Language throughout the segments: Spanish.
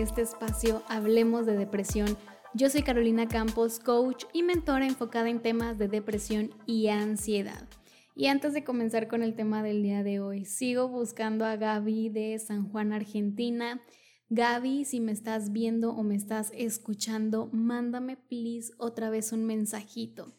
este espacio Hablemos de Depresión. Yo soy Carolina Campos, coach y mentora enfocada en temas de depresión y ansiedad. Y antes de comenzar con el tema del día de hoy, sigo buscando a Gaby de San Juan, Argentina. Gaby, si me estás viendo o me estás escuchando, mándame please otra vez un mensajito.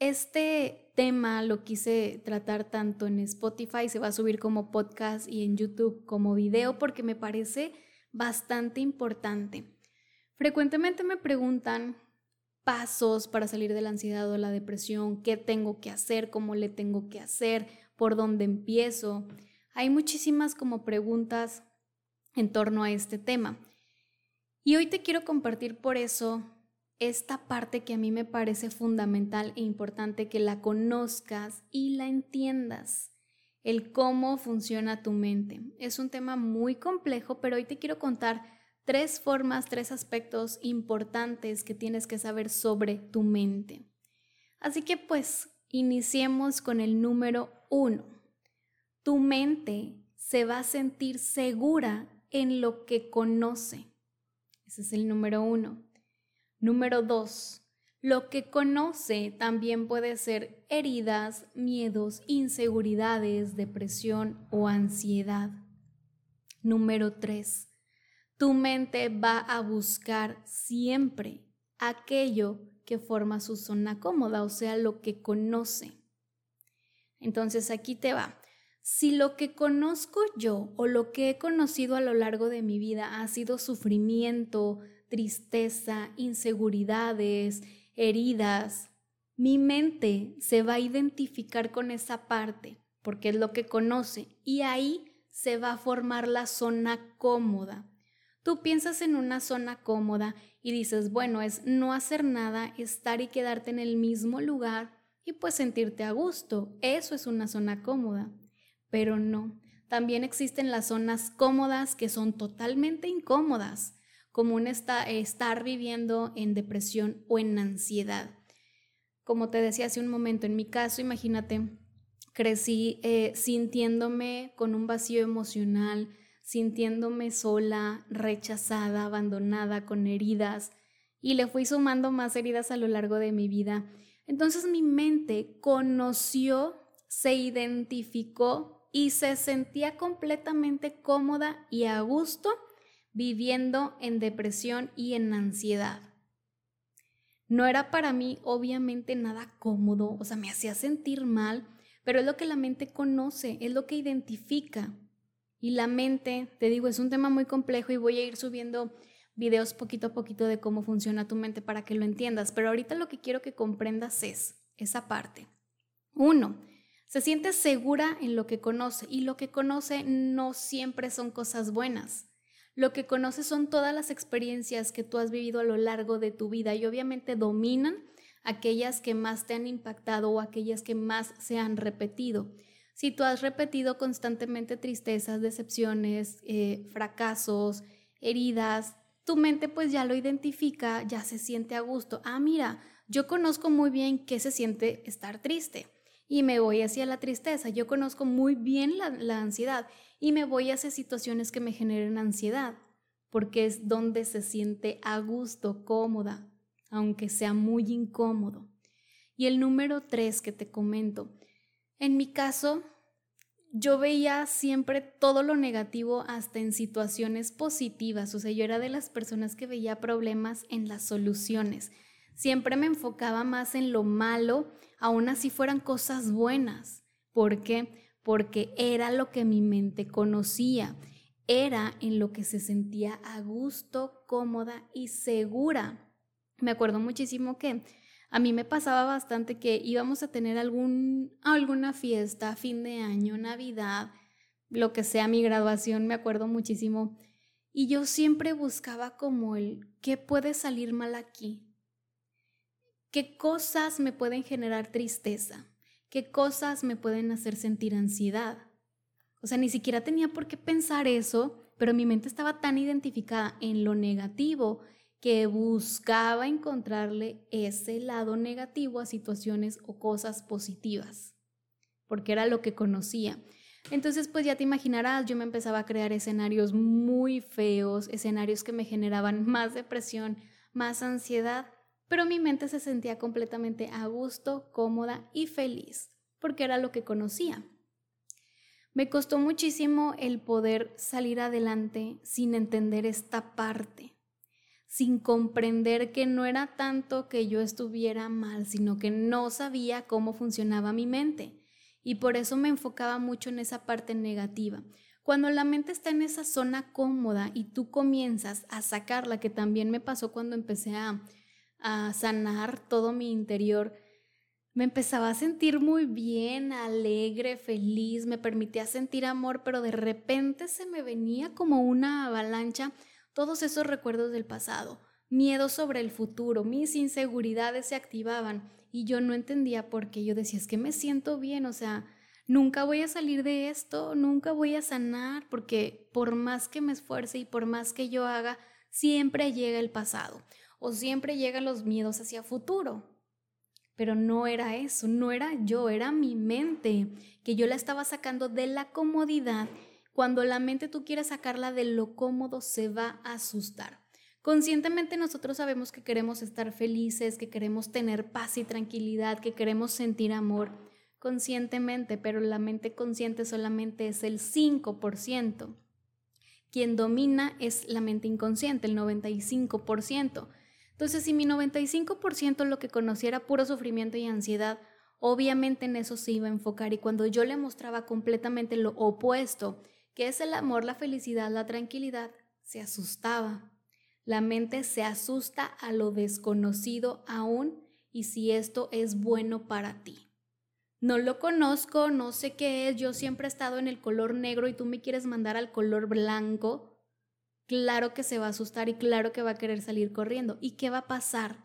Este tema lo quise tratar tanto en Spotify, se va a subir como podcast y en YouTube como video porque me parece bastante importante. Frecuentemente me preguntan pasos para salir de la ansiedad o la depresión, qué tengo que hacer, cómo le tengo que hacer, por dónde empiezo. Hay muchísimas como preguntas en torno a este tema. Y hoy te quiero compartir por eso esta parte que a mí me parece fundamental e importante que la conozcas y la entiendas, el cómo funciona tu mente. Es un tema muy complejo, pero hoy te quiero contar tres formas, tres aspectos importantes que tienes que saber sobre tu mente. Así que pues iniciemos con el número uno. Tu mente se va a sentir segura en lo que conoce. Ese es el número uno. Número dos, lo que conoce también puede ser heridas, miedos, inseguridades, depresión o ansiedad. Número tres, tu mente va a buscar siempre aquello que forma su zona cómoda, o sea, lo que conoce. Entonces aquí te va. Si lo que conozco yo o lo que he conocido a lo largo de mi vida ha sido sufrimiento, tristeza, inseguridades, heridas, mi mente se va a identificar con esa parte porque es lo que conoce y ahí se va a formar la zona cómoda. Tú piensas en una zona cómoda y dices, bueno, es no hacer nada, estar y quedarte en el mismo lugar y pues sentirte a gusto. Eso es una zona cómoda. Pero no, también existen las zonas cómodas que son totalmente incómodas común está estar viviendo en depresión o en ansiedad. Como te decía hace un momento, en mi caso, imagínate, crecí eh, sintiéndome con un vacío emocional, sintiéndome sola, rechazada, abandonada, con heridas, y le fui sumando más heridas a lo largo de mi vida. Entonces mi mente conoció, se identificó y se sentía completamente cómoda y a gusto viviendo en depresión y en ansiedad. No era para mí obviamente nada cómodo, o sea, me hacía sentir mal, pero es lo que la mente conoce, es lo que identifica. Y la mente, te digo, es un tema muy complejo y voy a ir subiendo videos poquito a poquito de cómo funciona tu mente para que lo entiendas, pero ahorita lo que quiero que comprendas es esa parte. Uno, se siente segura en lo que conoce y lo que conoce no siempre son cosas buenas. Lo que conoces son todas las experiencias que tú has vivido a lo largo de tu vida y obviamente dominan aquellas que más te han impactado o aquellas que más se han repetido. Si tú has repetido constantemente tristezas, decepciones, eh, fracasos, heridas, tu mente pues ya lo identifica, ya se siente a gusto. Ah, mira, yo conozco muy bien qué se siente estar triste y me voy hacia la tristeza. Yo conozco muy bien la, ansiedad y me voy hacia situaciones que me generen ansiedad, porque es donde se siente a gusto, cómoda, aunque sea muy incómodo. Y el número tres que te comento, en mi caso, yo veía siempre todo lo negativo hasta en situaciones positivas, o sea, yo era de las personas que veía problemas en las soluciones. Siempre me enfocaba más en lo malo, aun así fueran cosas buenas. ¿Por qué? Porque era lo que mi mente conocía, era en lo que se sentía a gusto, cómoda y segura. Me acuerdo muchísimo que a mí me pasaba bastante que íbamos a tener algún, alguna fiesta, fin de año, Navidad, lo que sea mi graduación, me acuerdo muchísimo. Y yo siempre buscaba como el, ¿qué puede salir mal aquí? ¿Qué cosas me pueden generar tristeza? ¿Qué cosas me pueden hacer sentir ansiedad? O sea, ni siquiera tenía por qué pensar eso, pero mi mente estaba tan identificada en lo negativo que buscaba encontrarle ese lado negativo a situaciones o cosas positivas, porque era lo que conocía. Entonces, pues ya te imaginarás, yo me empezaba a crear escenarios muy feos, escenarios que me generaban más depresión, más ansiedad, pero mi mente se sentía completamente a gusto, cómoda y feliz, porque era lo que conocía. Me costó muchísimo el poder salir adelante sin entender esta parte, sin comprender que no era tanto que yo estuviera mal, sino que no sabía cómo funcionaba mi mente. Y por eso me enfocaba mucho en esa parte negativa. Cuando la mente está en esa zona cómoda y tú comienzas a sacarla, que también me pasó cuando empecé a, a sanar todo mi interior, me empezaba a sentir muy bien, alegre, feliz, me permitía sentir amor, pero de repente se me venía como una avalancha todos esos recuerdos del pasado, miedo sobre el futuro, mis inseguridades se activaban y yo no entendía por qué. Yo decía, es que me siento bien, o sea, nunca voy a salir de esto, nunca voy a sanar, porque por más que me esfuerce y por más que yo haga, siempre llega el pasado o siempre llegan los miedos hacia futuro. Pero no era eso, no era yo, era mi mente, que yo la estaba sacando de la comodidad. Cuando la mente tú quieres sacarla de lo cómodo, se va a asustar. Conscientemente nosotros sabemos que queremos estar felices, que queremos tener paz y tranquilidad, que queremos sentir amor conscientemente, pero la mente consciente solamente es el 5%. Quien domina es la mente inconsciente, el 95%. Entonces, si mi 95% lo que conocía era puro sufrimiento y ansiedad, obviamente en eso se iba a enfocar y cuando yo le mostraba completamente lo opuesto, que es el amor, la felicidad, la tranquilidad, se asustaba. La mente se asusta a lo desconocido aún y si esto es bueno para ti. No lo conozco, no sé qué es, yo siempre he estado en el color negro y tú me quieres mandar al color blanco claro que se va a asustar y claro que va a querer salir corriendo. ¿Y qué va a pasar?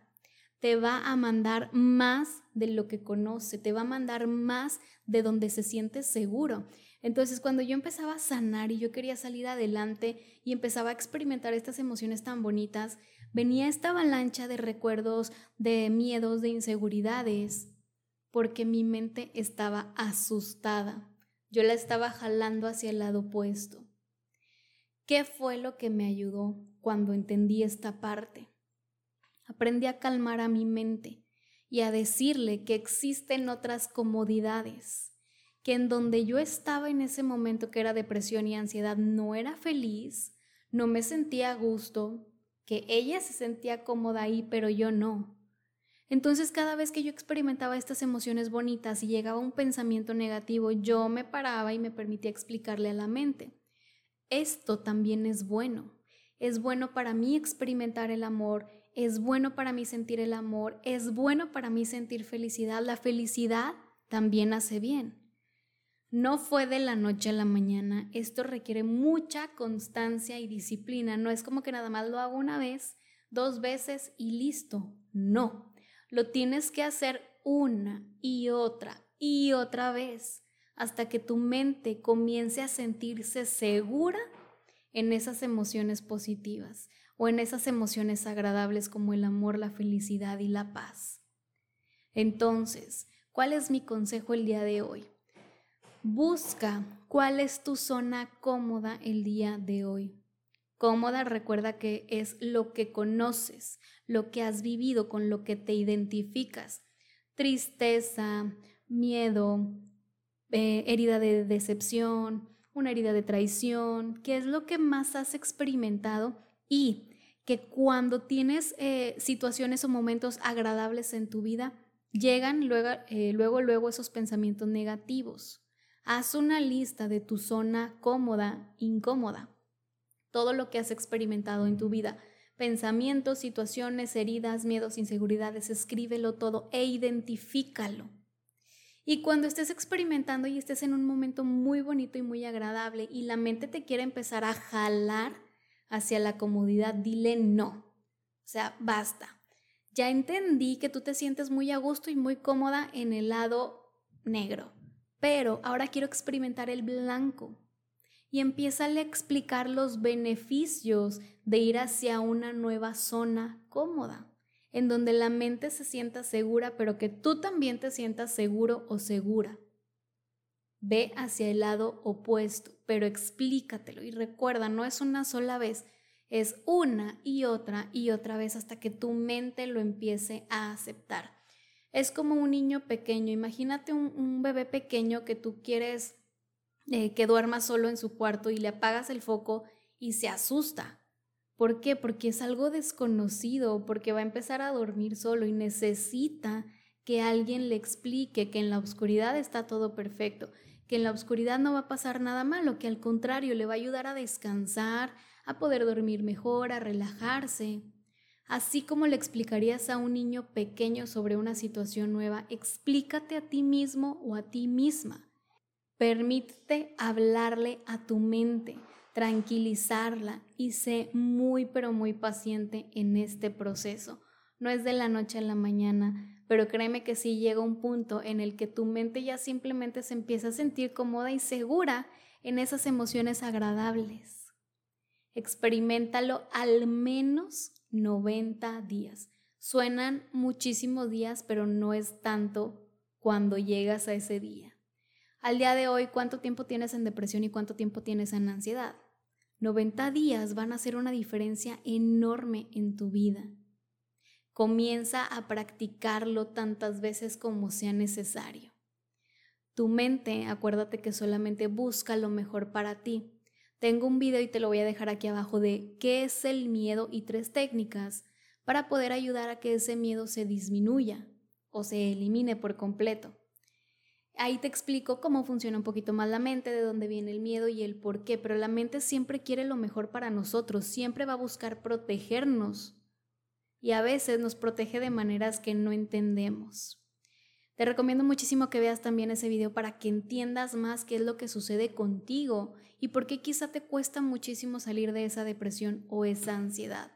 Te va a mandar más de lo que conoce, te va a mandar más de donde se siente seguro. Entonces, cuando yo empezaba a sanar y yo quería salir adelante y empezaba a experimentar estas emociones tan bonitas, venía esta avalancha de recuerdos, de miedos, de inseguridades, porque mi mente estaba asustada. Yo la estaba jalando hacia el lado opuesto. ¿Qué fue lo que me ayudó cuando entendí esta parte? Aprendí a calmar a mi mente y a decirle que existen otras comodidades, que en donde yo estaba en ese momento que era depresión y ansiedad no era feliz, no me sentía a gusto, que ella se sentía cómoda ahí, pero yo no. Entonces cada vez que yo experimentaba estas emociones bonitas y llegaba un pensamiento negativo, yo me paraba y me permitía explicarle a la mente esto también es bueno. Es bueno para mí experimentar el amor, es bueno para mí sentir el amor, es bueno para mí sentir felicidad. La felicidad también hace bien. No fue de la noche a la mañana, esto requiere mucha constancia y disciplina. No es como que nada más lo hago una vez, dos veces y listo. No, lo tienes que hacer una y otra y otra vez hasta que tu mente comience a sentirse segura en esas emociones positivas o en esas emociones agradables como el amor, la felicidad y la paz. Entonces, ¿cuál es mi consejo el día de hoy? Busca cuál es tu zona cómoda el día de hoy. Cómoda recuerda que es lo que conoces, lo que has vivido, con lo que te identificas. Tristeza, miedo, eh, herida de decepción, una herida de traición, qué es lo que más has experimentado y que cuando tienes eh, situaciones o momentos agradables en tu vida, llegan luego, eh, luego, luego esos pensamientos negativos. Haz una lista de tu zona cómoda, incómoda, todo lo que has experimentado en tu vida, pensamientos, situaciones, heridas, miedos, inseguridades, escríbelo todo e identifícalo. Y cuando estés experimentando y estés en un momento muy bonito y muy agradable y la mente te quiere empezar a jalar hacia la comodidad, dile no. O sea, basta. Ya entendí que tú te sientes muy a gusto y muy cómoda en el lado negro, pero ahora quiero experimentar el blanco. Y empieza a explicar los beneficios de ir hacia una nueva zona cómoda en donde la mente se sienta segura, pero que tú también te sientas seguro o segura. Ve hacia el lado opuesto, pero explícatelo y recuerda, no es una sola vez, es una y otra y otra vez hasta que tu mente lo empiece a aceptar. Es como un niño pequeño, imagínate un, bebé pequeño que tú quieres eh, que duerma solo en su cuarto y le apagas el foco y se asusta. ¿Por qué? Porque es algo desconocido, porque va a empezar a dormir solo y necesita que alguien le explique que en la oscuridad está todo perfecto, que en la oscuridad no va a pasar nada malo, que al contrario le va a ayudar a descansar, a poder dormir mejor, a relajarse. Así como le explicarías a un niño pequeño sobre una situación nueva, explícate a ti mismo o a ti misma. Permítete hablarle a tu mente, tranquilizarla y sé muy pero muy paciente en este proceso. No es de la noche a la mañana, pero créeme que sí llega un punto en el que tu mente ya simplemente se empieza a sentir cómoda y segura en esas emociones agradables. Experimentalo al menos 90 días. Suenan muchísimos días, pero no es tanto cuando llegas a ese día. Al día de hoy, ¿cuánto tiempo tienes en depresión y cuánto tiempo tienes en ansiedad? 90 días van a hacer una diferencia enorme en tu vida. Comienza a practicarlo tantas veces como sea necesario. Tu mente, acuérdate que solamente busca lo mejor para ti. Tengo un video y te lo voy a dejar aquí abajo de qué es el miedo y tres técnicas para poder ayudar a que ese miedo se disminuya o se elimine por completo. Ahí te explico cómo funciona un poquito más la mente, de dónde viene el miedo y el por qué, pero la mente siempre quiere lo mejor para nosotros, siempre va a buscar protegernos y a veces nos protege de maneras que no entendemos. Te recomiendo muchísimo que veas también ese video para que entiendas más qué es lo que sucede contigo y por qué quizá te cuesta muchísimo salir de esa depresión o esa ansiedad.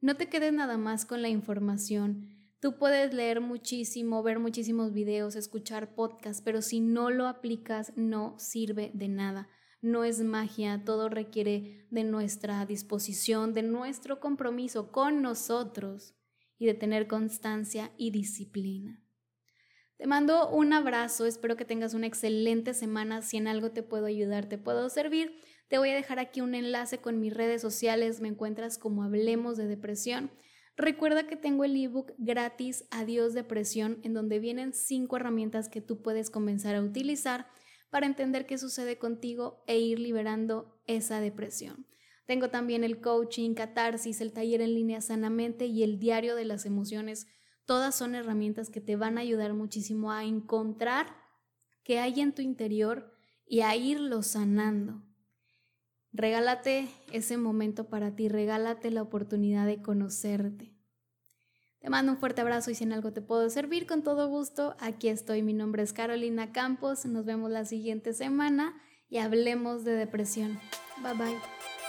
No te quedes nada más con la información. Tú puedes leer muchísimo, ver muchísimos videos, escuchar podcasts, pero si no lo aplicas no sirve de nada no es magia, todo requiere de nuestra disposición, de nuestro compromiso con nosotros y de tener constancia y disciplina. Te mando un abrazo, espero que tengas una excelente semana, si en algo te puedo ayudar, te puedo servir. Te voy a dejar aquí un enlace con mis redes sociales, me encuentras como Hablemos de Depresión. Recuerda que tengo el ebook gratis Adiós Depresión, en donde vienen cinco herramientas que tú puedes comenzar a utilizar para entender qué sucede contigo e ir liberando esa depresión. Tengo también el coaching, catarsis, el taller en línea sanamente y el diario de las emociones. Todas son herramientas que te van a ayudar muchísimo a encontrar qué hay en tu interior y a irlo sanando. Regálate ese momento para ti, regálate la oportunidad de conocerte. Te mando un fuerte abrazo y si en algo te puedo servir, con todo gusto, aquí estoy. Mi nombre es Carolina Campos. Nos vemos la siguiente semana y hablemos de depresión. Bye bye.